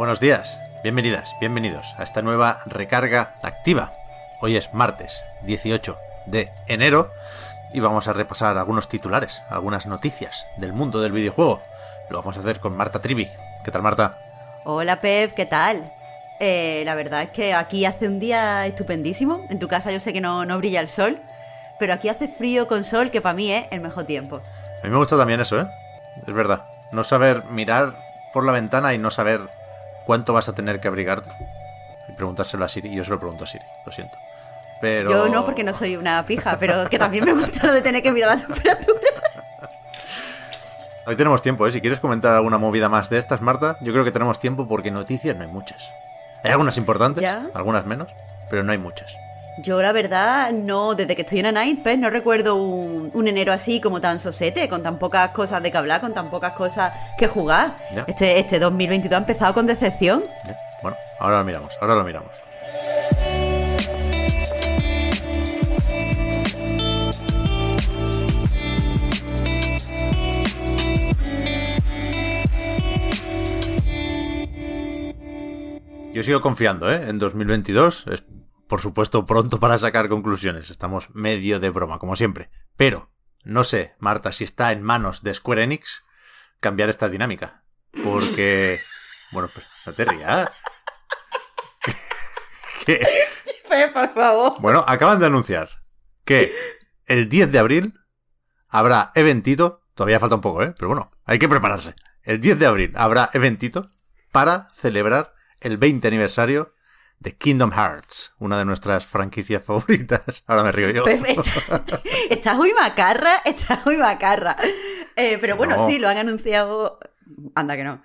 Buenos días, bienvenidas, bienvenidos a esta nueva recarga activa. Hoy es martes 18 de enero y vamos a repasar algunos titulares, algunas noticias del mundo del videojuego. Lo vamos a hacer con Marta Trivi. ¿Qué tal, Marta? Hola, Pep, ¿qué tal? Eh, la verdad es que aquí hace un día estupendísimo. En tu casa yo sé que no, no brilla el sol, pero aquí hace frío con sol, que para mí es el mejor tiempo. A mí me gusta también eso, ¿eh? Es verdad. No saber mirar por la ventana y no saber cuánto vas a tener que abrigarte. Y preguntárselo a Siri. Yo se lo pregunto a Siri, lo siento. Pero... Yo no, porque no soy una pija, pero que también me gusta lo de tener que mirar la temperatura. Hoy tenemos tiempo, ¿eh? Si quieres comentar alguna movida más de estas, Marta, yo creo que tenemos tiempo porque noticias no hay muchas. Hay algunas importantes, ¿Ya? algunas menos, pero no hay muchas. Yo, la verdad, no, desde que estoy en Night, pues no recuerdo un, un enero así como tan sosete, con tan pocas cosas de que hablar, con tan pocas cosas que jugar. Ya. Este, este 2022 ha empezado con decepción. Bueno, ahora lo miramos, ahora lo miramos. Yo sigo confiando, ¿eh? En 2022 es, por supuesto, pronto para sacar conclusiones. Estamos medio de broma, como siempre. Pero, no sé, Marta, si está en manos de Square Enix cambiar esta dinámica. Porque... Bueno, pues no te rías. Que- Pues, por favor. Bueno, acaban de anunciar que el 10 de abril habrá eventito. Todavía falta un poco, ¿eh? Pero bueno, hay que prepararse. El 10 de abril habrá eventito para celebrar el 20 aniversario de Kingdom Hearts, una de nuestras franquicias favoritas. Ahora me río yo. Está- estás muy macarra, estás muy macarra. Eh, pero bueno, No. sí, lo han anunciado. Anda que no.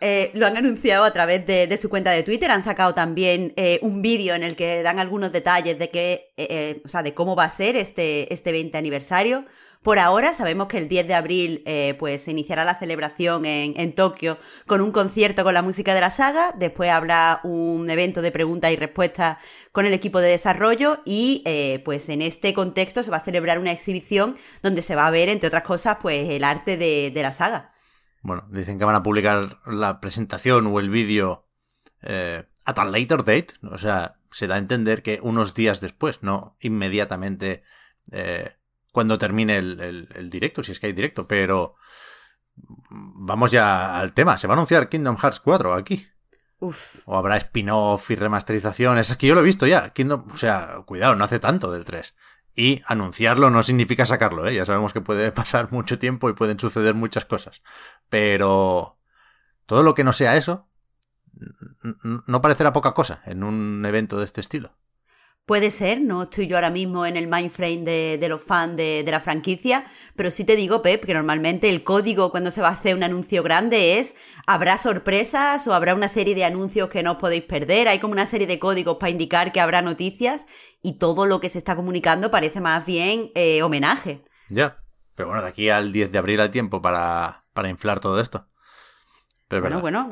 Eh, lo han anunciado a través de, su cuenta de Twitter. Han sacado también eh, un vídeo en el que dan algunos detalles de que, eh, eh, o sea, de cómo va a ser este, este 20 aniversario. Por ahora sabemos que el 10 de abril pues se iniciará la celebración en, Tokio con un concierto con la música de la saga. Después habrá un evento de preguntas y respuestas con el equipo de desarrollo y pues en este contexto se va a celebrar una exhibición donde se va a ver, entre otras cosas, pues el arte de la saga. Bueno, dicen que van a publicar la presentación o el vídeo eh, at a later date. O sea, se da a entender que unos días después, no inmediatamente eh, cuando termine el, el- el directo, si es que hay directo. Pero vamos ya al tema. Se va a anunciar Kingdom Hearts 4 aquí. Uf. O habrá spin-off y remasterizaciones. Es que yo lo he visto ya. Kingdom, o sea, cuidado, no hace tanto del 3. Y anunciarlo no significa sacarlo, ¿eh? Ya sabemos que puede pasar mucho tiempo y pueden suceder muchas cosas. Pero todo lo que no sea eso no parecerá poca cosa en un evento de este estilo. Puede ser, no estoy yo ahora mismo en el mindframe de, de los fans de, de la franquicia, pero sí te digo, Pep, que normalmente el código cuando se va a hacer un anuncio grande es habrá sorpresas o habrá una serie de anuncios que no os podéis perder, hay como una serie de códigos para indicar que habrá noticias y todo lo que se está comunicando parece más bien eh, homenaje. Ya. Pero bueno, de aquí al 10 de abril hay tiempo para, para inflar todo esto. Pero Bueno, bueno,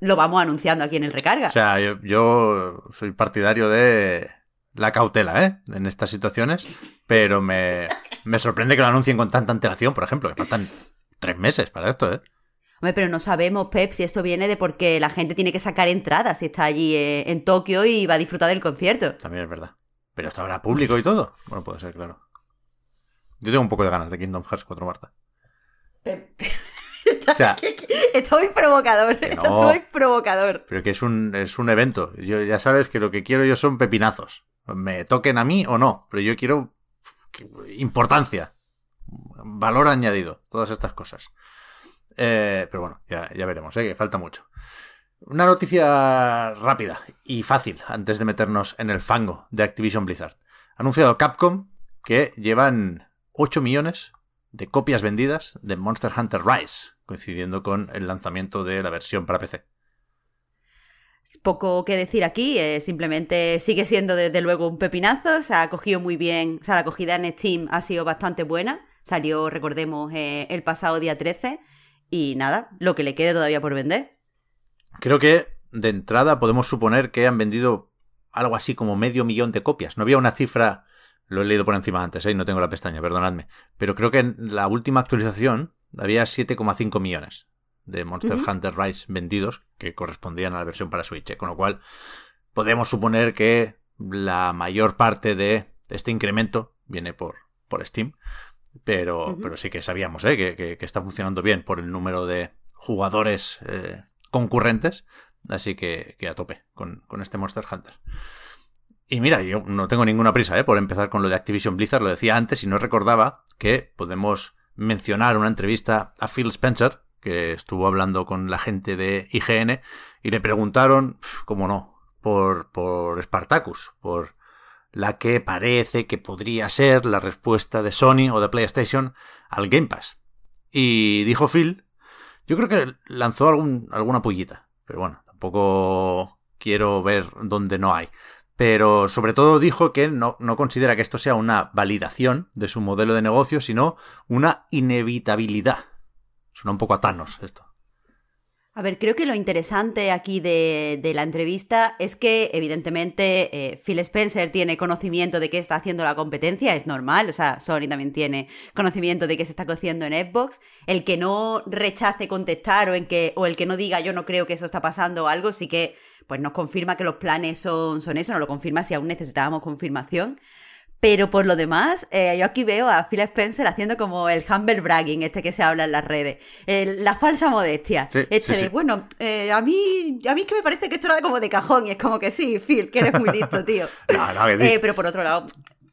lo vamos anunciando aquí en el recarga. O sea, yo, yo soy partidario de la cautela, ¿eh? En estas situaciones, pero me, me sorprende que lo anuncien con tanta antelación, por ejemplo, que faltan tres meses para esto, ¿eh? Hombre, pero no sabemos, Pep, si esto viene de porque la gente tiene que sacar entradas si está allí eh, en Tokio y va a disfrutar del concierto. También es verdad. Pero esto habrá público y todo. Bueno, puede ser, claro. Yo tengo un poco de ganas de Kingdom Hearts 4 Marta. O sea, Está muy provocador, no. muy provocador. pero que es un, es un evento. Yo ya sabes que lo que quiero yo son pepinazos. Me toquen a mí o no, pero yo quiero importancia, valor añadido, todas estas cosas. Eh, pero bueno, ya, ya veremos, ¿eh? que falta mucho. Una noticia rápida y fácil antes de meternos en el fango de Activision Blizzard. Ha anunciado Capcom que llevan 8 millones de copias vendidas de Monster Hunter Rise, coincidiendo con el lanzamiento de la versión para PC. Poco que decir aquí, eh, simplemente sigue siendo desde luego un pepinazo, se ha cogido muy bien, o sea, la acogida en Steam ha sido bastante buena, salió, recordemos, eh, el pasado día 13 y nada, lo que le quede todavía por vender. Creo que de entrada podemos suponer que han vendido algo así como medio millón de copias. No había una cifra, lo he leído por encima antes, ¿eh? no tengo la pestaña, perdonadme. Pero creo que en la última actualización había 7,5 millones de Monster Hunter Rise vendidos que correspondían a la versión para Switch. ¿eh? Con lo cual, podemos suponer que la mayor parte de este incremento viene por, por Steam. Pero, pero sí que sabíamos ¿eh? que, está funcionando bien por el número de jugadores eh, concurrentes. Así que, a tope con, este Monster Hunter. Y mira, yo no tengo ninguna prisa ¿eh? por empezar con lo de Activision Blizzard. Lo decía antes y no recordaba que podemos mencionar una entrevista a Phil Spencer, que estuvo hablando con la gente de IGN, y le preguntaron, cómo no, por, por Spartacus, por la que parece que podría ser la respuesta de Sony o de PlayStation al Game Pass. Y dijo Phil, yo creo que lanzó alguna pullita, pero bueno, tampoco quiero ver dónde no hay. Pero sobre todo dijo que no, no, considera que esto sea una validación de su modelo de negocio, sino una inevitabilidad. Suena un poco a Thanos esto. A ver, creo que lo interesante aquí de, la entrevista es que, evidentemente, eh, Phil Spencer tiene conocimiento de qué está haciendo la competencia, es normal, o sea, Sony también tiene conocimiento de qué se está cociendo en Xbox. El que no rechace contestar o, en que, o el que no diga yo no creo que eso está pasando o algo, sí que pues nos confirma que los planes son, son eso, no lo confirma si aún necesitábamos confirmación. Pero por lo demás, eh, yo aquí veo a Phil Spencer haciendo como el humble bragging, este que se habla en las redes. la falsa modestia. este de, bueno, eh, a mí a mí que me parece que esto era como de cajón y es como que sí, Phil, que eres muy listo, tío. Eh, pero por otro lado,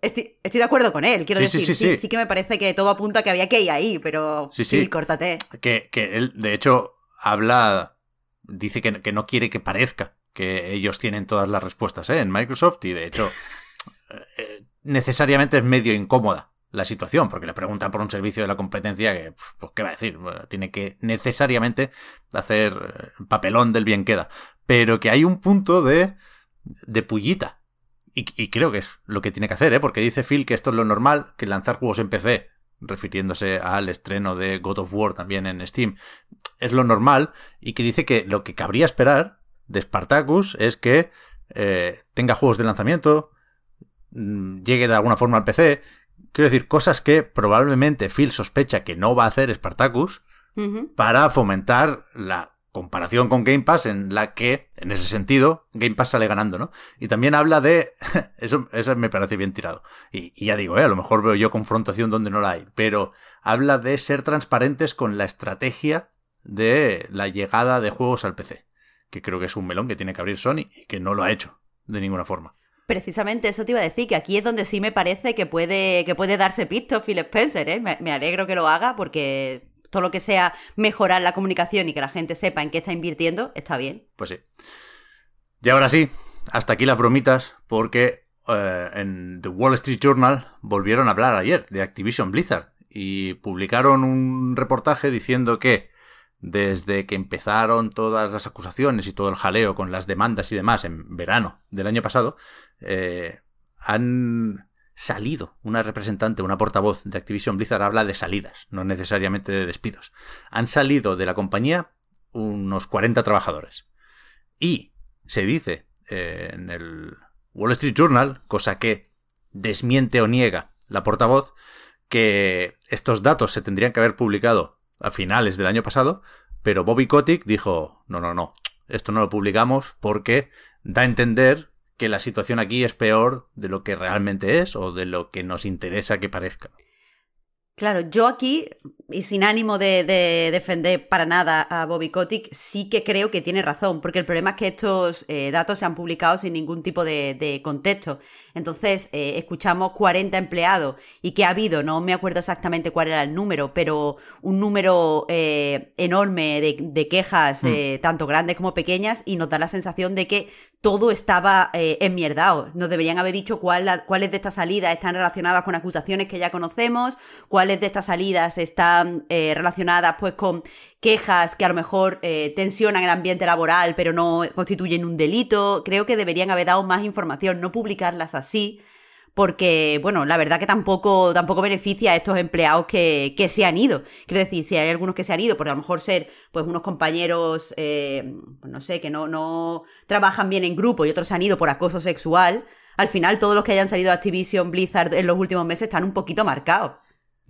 Estoy, de acuerdo con él, quiero decir, sí, sí, que me parece que todo apunta a que había que ir ahí, pero sí, sí. córtate. Que, que, él, de hecho, habla, dice que, que, no quiere que parezca que ellos tienen todas las respuestas en Microsoft y de hecho necesariamente es medio incómoda la situación, porque le preguntan por un servicio de la competencia que, pues, ¿qué va a decir? tiene que necesariamente hacer eh, papelón del bien queda. Pero que hay un punto de, de pullita. Y, creo que es lo que tiene que hacer, ¿eh? Porque dice Phil que esto es lo normal, que lanzar juegos en PC, refiriéndose al estreno de God of War también en Steam, es lo normal, y que dice que lo que cabría esperar de Spartacus es que eh, tenga juegos de lanzamiento, llegue de alguna forma al PC. Quiero decir, cosas que probablemente Phil sospecha que no va a hacer Spartacus para fomentar la comparación con Game Pass en la que, en ese sentido, Game Pass sale ganando, ¿no? Y también habla de... eso, eso me parece bien tirado. Y, ya digo, ¿eh? a lo mejor veo yo confrontación donde no la hay, pero habla de ser transparentes con la estrategia de la llegada de juegos al PC, que creo que es un melón que tiene que abrir Sony y que no lo ha hecho de ninguna forma. Precisamente eso te iba a decir, que aquí es donde sí me parece que puede, que puede darse pisto Phil Spencer, ¿eh? me, alegro que lo haga porque todo lo que sea mejorar la comunicación y que la gente sepa en qué está invirtiendo, está bien. Pues sí. Y ahora sí, hasta aquí las bromitas, porque eh, en The Wall Street Journal volvieron a hablar ayer de Activision Blizzard y publicaron un reportaje diciendo que desde que empezaron todas las acusaciones y todo el jaleo con las demandas y demás en verano del año pasado, eh, han salido una representante, una portavoz de Activision Blizzard habla de salidas, no necesariamente de despidos. Han salido de la compañía unos 40 trabajadores. Y se dice eh, en el Wall Street Journal, cosa que desmiente o niega la portavoz, que estos datos se tendrían que haber publicado a finales del año pasado, pero Bobby Kotick dijo, no, no, no, esto no lo publicamos porque da a entender que la situación aquí es peor de lo que realmente es o de lo que nos interesa que parezca. Claro, yo aquí, y sin ánimo de, defender para nada a Bobby Kotick, sí que creo que tiene razón, porque el problema es que estos eh, datos se han publicado sin ningún tipo de, contexto. Entonces, eh, escuchamos 40 empleados y que ha habido, no me acuerdo exactamente cuál era el número, pero un número eh, enorme de, quejas, hmm. tanto grandes como pequeñas, y nos da la sensación de que todo estaba enmierdado. Nos deberían haber dicho cuál, cuáles de estas salidas están relacionadas con acusaciones que ya conocemos, cuáles de estas salidas están eh, relacionadas pues con quejas que a lo mejor eh, tensionan el ambiente laboral pero no constituyen un delito. Creo que deberían haber dado más información, no publicarlas así, porque, bueno, la verdad que tampoco, tampoco beneficia a estos empleados que, que, se han ido. Quiero decir, si hay algunos que se han ido, porque a lo mejor ser pues unos compañeros, eh, pues no sé, que no, no trabajan bien en grupo y otros se han ido por acoso sexual, al final todos los que hayan salido de Activision Blizzard en los últimos meses están un poquito marcados.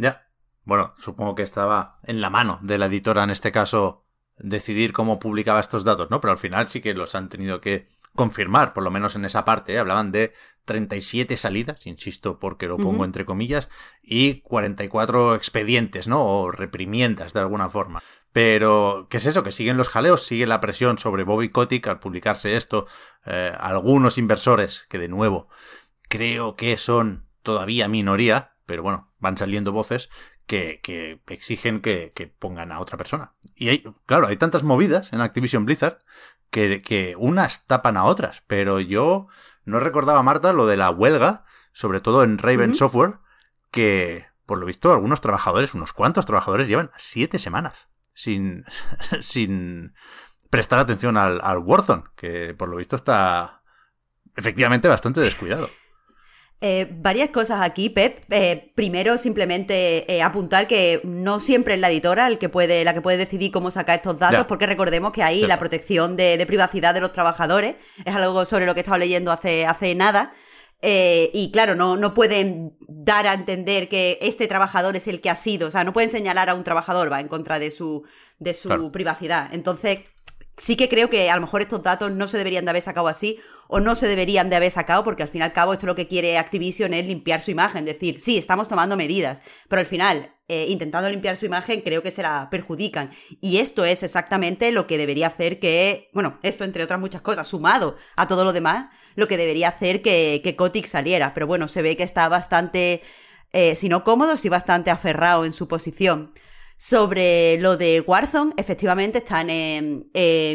Ya. Bueno, supongo que estaba en la mano de la editora en este caso decidir cómo publicaba estos datos, ¿no? Pero al final sí que los han tenido que confirmar, por lo menos en esa parte. ¿eh? Hablaban de 37 salidas, insisto porque lo pongo entre comillas, y 44 expedientes, ¿no? O reprimiendas de alguna forma. Pero, ¿qué es eso? Que siguen los jaleos, sigue la presión sobre Bobby Kotick al publicarse esto. Eh, algunos inversores, que de nuevo creo que son todavía minoría, pero bueno, van saliendo voces que, que exigen que, que, pongan a otra persona. Y hay, claro, hay tantas movidas en Activision Blizzard que, que unas tapan a otras, pero yo no recordaba, Marta, lo de la huelga, sobre todo en Raven Software, que por lo visto algunos trabajadores, unos cuantos trabajadores, llevan siete semanas sin, sin prestar atención al, al Warzone, que por lo visto está efectivamente bastante descuidado. Eh, varias cosas aquí, Pep. Eh, primero, simplemente eh, apuntar que no siempre es la editora el que puede, la que puede decidir cómo sacar estos datos, porque recordemos que ahí la protección de, privacidad de los trabajadores es algo sobre lo que he estado leyendo hace, hace nada. y claro, no, no pueden dar a entender que este trabajador es el que ha sido. O sea, no pueden señalar a un trabajador, va en contra de su, de su privacidad. Entonces, sí que creo que a lo mejor estos datos no se deberían de haber sacado así o no se deberían de haber sacado porque al fin y al cabo esto lo que quiere Activision es limpiar su imagen, decir, sí, estamos tomando medidas, pero al final, eh, intentando limpiar su imagen, creo que se la perjudican. Y esto es exactamente lo que debería hacer que, bueno, esto entre otras muchas cosas, sumado a todo lo demás, lo que debería hacer que, que Kotick saliera. Pero bueno, se ve que está bastante, eh, si no cómodo, sí bastante aferrado en su posición. Sobre lo de Warzone, efectivamente están en,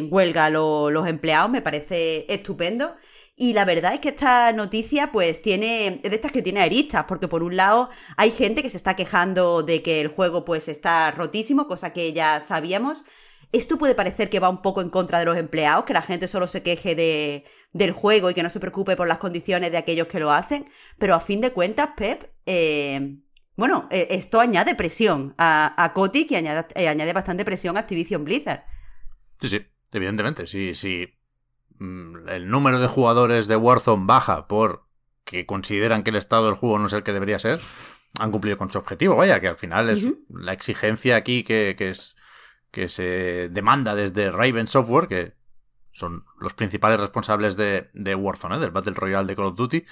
huelga los empleados, me parece estupendo. Y la verdad es que esta noticia, pues, tiene. Es de estas que tiene aristas, porque por un lado hay gente que se está quejando de que el juego, pues, está rotísimo, cosa que ya sabíamos. Esto puede parecer que va un poco en contra de los empleados, que la gente solo se queje de, del juego y que no se preocupe por las condiciones de aquellos que lo hacen. Pero a fin de cuentas, Pep, eh, bueno, eh, esto añade presión a, a Kotick y añade, eh, añade, bastante presión a Activision Blizzard. Sí, sí, evidentemente. Si sí, mm, el número de jugadores de Warzone baja por que consideran que el estado del juego no es el que debería ser, han cumplido con su objetivo. Vaya, que al final es la exigencia aquí que, que, es, que se demanda desde Raven Software, que son los principales responsables de, de Warzone, ¿eh? del Battle Royale de Call of Duty,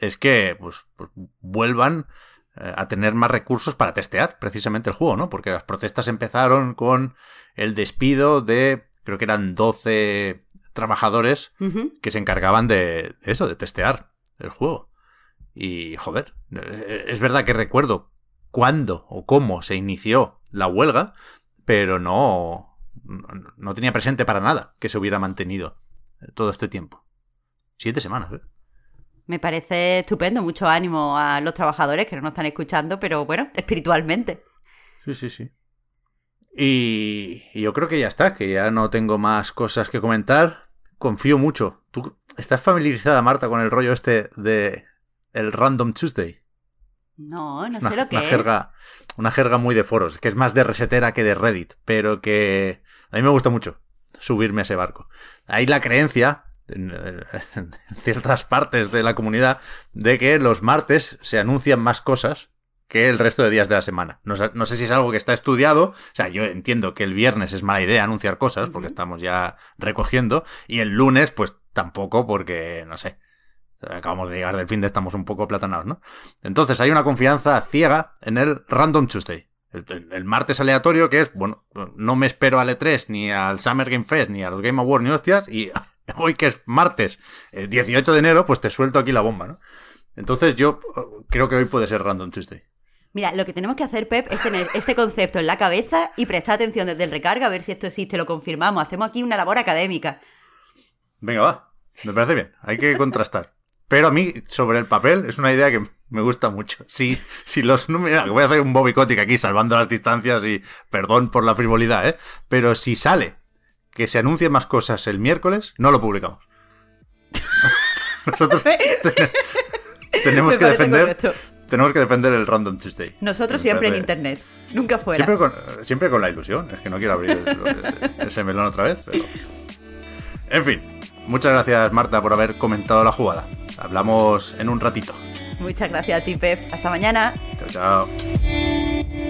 es que pues, pues vuelvan a tener más recursos para testear precisamente el juego, ¿no? Porque las protestas empezaron con el despido de, creo que eran 12 trabajadores que se encargaban de eso, de testear el juego. Y, joder, eh, es verdad que recuerdo cuándo o cómo se inició la huelga, pero no, no tenía presente para nada que se hubiera mantenido todo este tiempo. Siete semanas, ¿eh? Me parece estupendo, mucho ánimo a los trabajadores que no nos están escuchando, pero bueno, espiritualmente. Sí, sí, sí. Y, yo creo que ya está, que ya no tengo más cosas que comentar. Confío mucho. ¿Tú estás familiarizada, Marta, con el rollo este de el Random Tuesday? No, no sé lo que una Jerga, una jerga muy de foros, que es más de resetera que de Reddit, pero que a mí me gusta mucho subirme a ese barco. Hay la creencia, en, ciertas partes de la comunidad de que los martes se anuncian más cosas que el resto de días de la semana. No, sé si es algo que está estudiado. O sea, yo entiendo que el viernes es mala idea anunciar cosas porque estamos ya recogiendo. Y el lunes, pues tampoco porque, no sé. Acabamos de llegar del fin de estamos un poco platanados, ¿no? Entonces hay una confianza ciega en el Random Tuesday. El, martes aleatorio que es, bueno, no me espero al E3, ni al Summer Game Fest, ni a los Game Awards, ni hostias, y hoy que es martes 18 eh, de enero, pues te suelto aquí la bomba, ¿no? Entonces yo eh, creo que hoy puede ser Random Tuesday. Mira, lo que tenemos que hacer, Pep, es tener este concepto en la cabeza y prestar atención desde el recarga a ver si esto existe, lo confirmamos. Hacemos aquí una labor académica. Venga, va. Me parece bien. Hay que contrastar. Pero a mí, sobre el papel, es una idea que me gusta mucho. Si, si los números. Voy a hacer un Bobby Kotick aquí, salvando las distancias y perdón por la frivolidad, ¿eh? Pero si sale que se anuncien más cosas el miércoles, no lo publicamos. Nosotros tenemos que defender. Tenemos que defender el Random Tuesday. Nosotros siempre en internet, nunca fuera. Siempre con, siempre con la ilusión. Es que no quiero abrir ese melón otra vez, pero. En fin, muchas gracias Marta por haber comentado la jugada. Hablamos en un ratito. Muchas gracias a ti, Pep. Hasta mañana. Chao, chao.